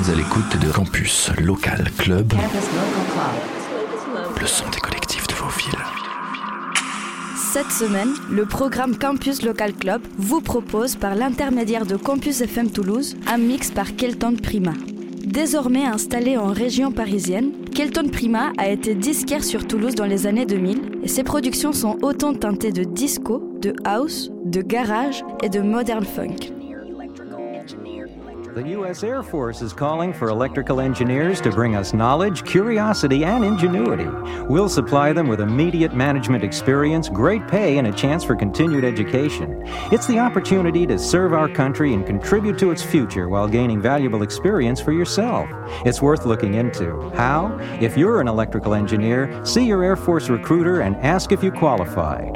êtes à l'écoute de Campus Local Club, le son des collectifs de vos villes. Cette semaine, le programme Campus Local Club vous propose, par l'intermédiaire de Campus FM Toulouse, un mix par Kelton Prima. Désormais installé en région parisienne, Kelton Prima a été disquaire sur Toulouse dans les années 2000 et ses productions sont autant teintées de disco, de house, de garage et de modern funk. The U.S. Air Force is calling for electrical engineers to bring us knowledge, curiosity, and ingenuity. We'll supply them with immediate management experience, great pay, and a chance for continued education. It's the opportunity to serve our country and contribute to its future while gaining valuable experience for yourself. It's worth looking into. How? If you're an electrical engineer, see your Air Force recruiter and ask if you qualify.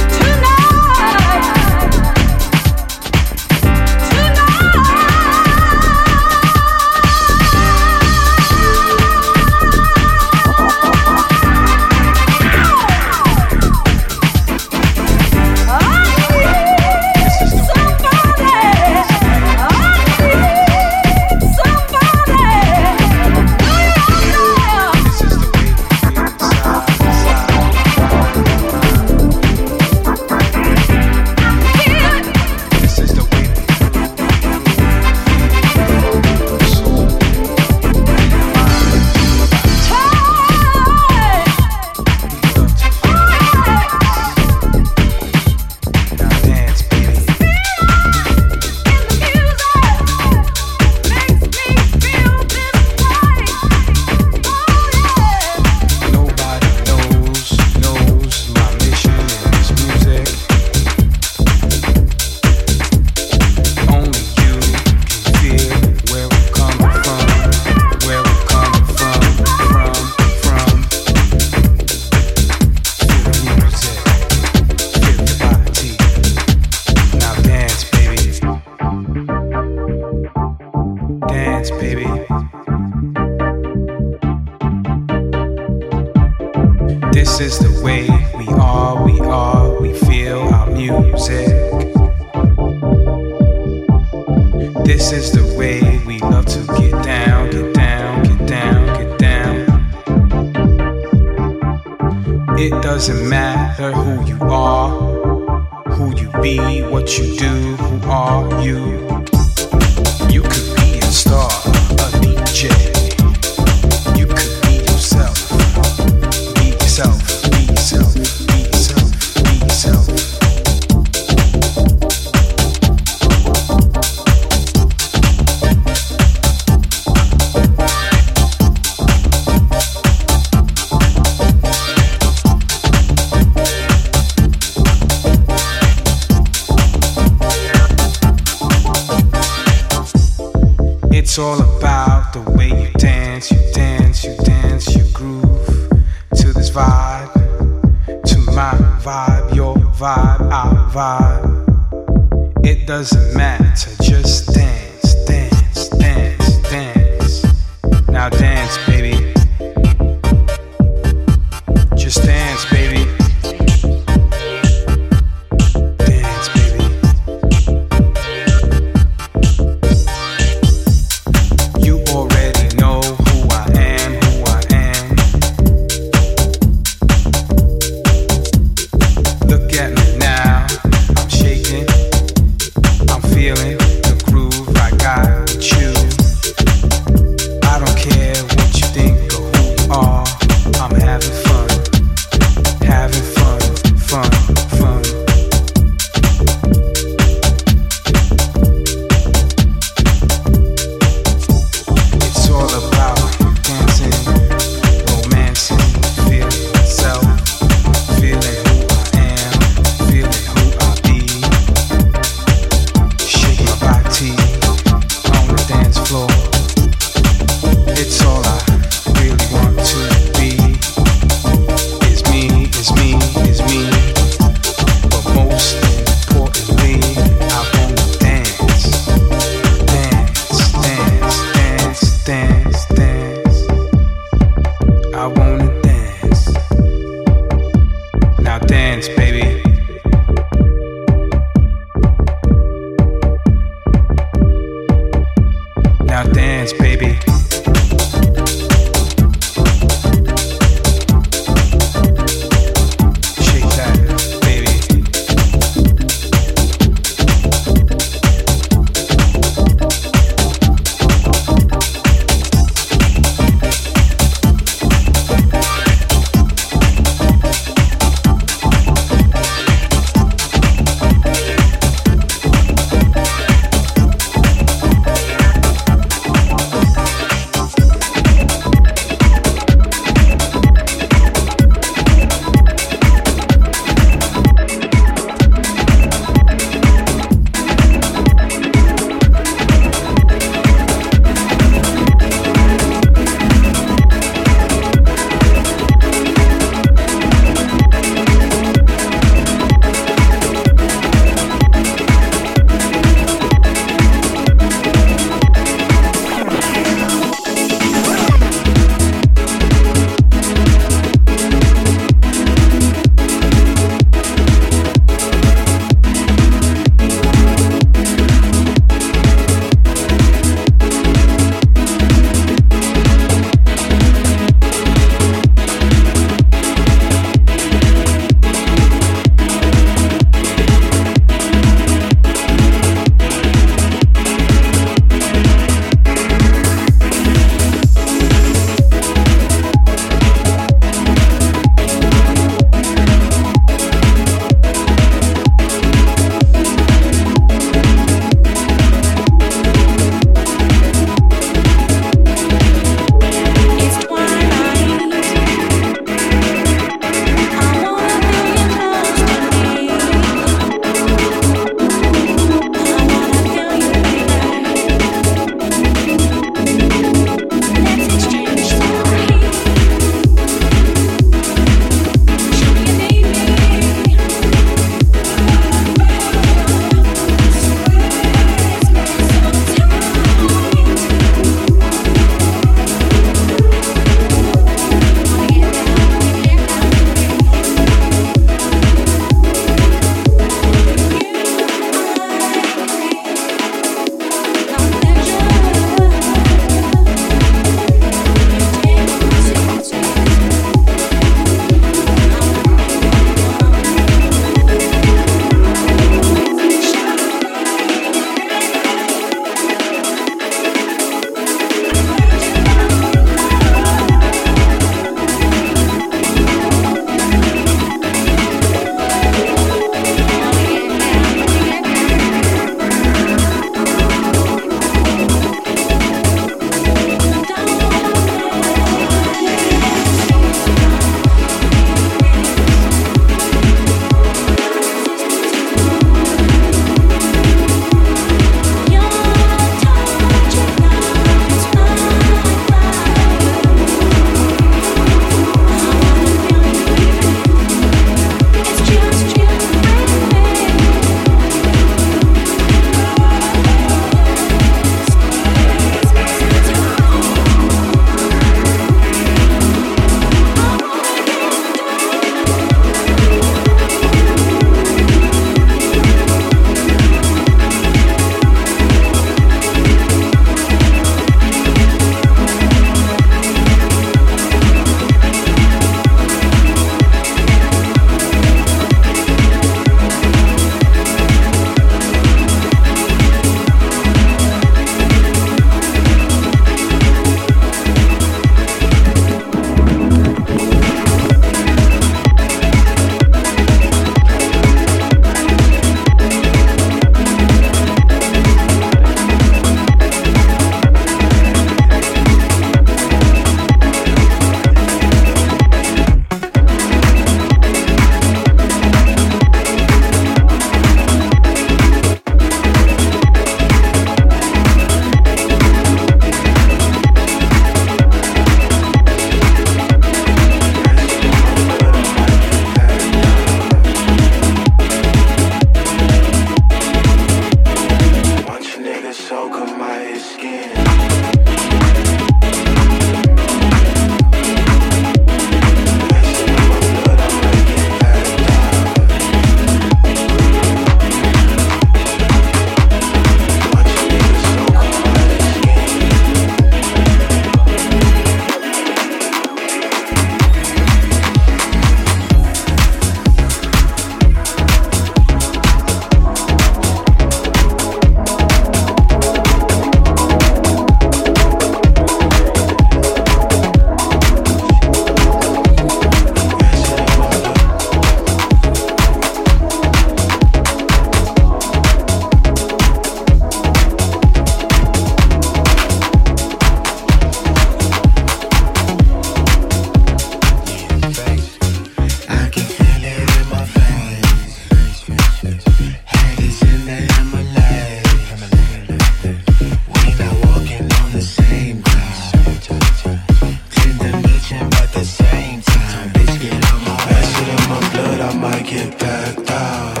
Out.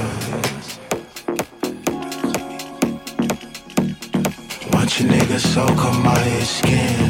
Nigga soak on my skin.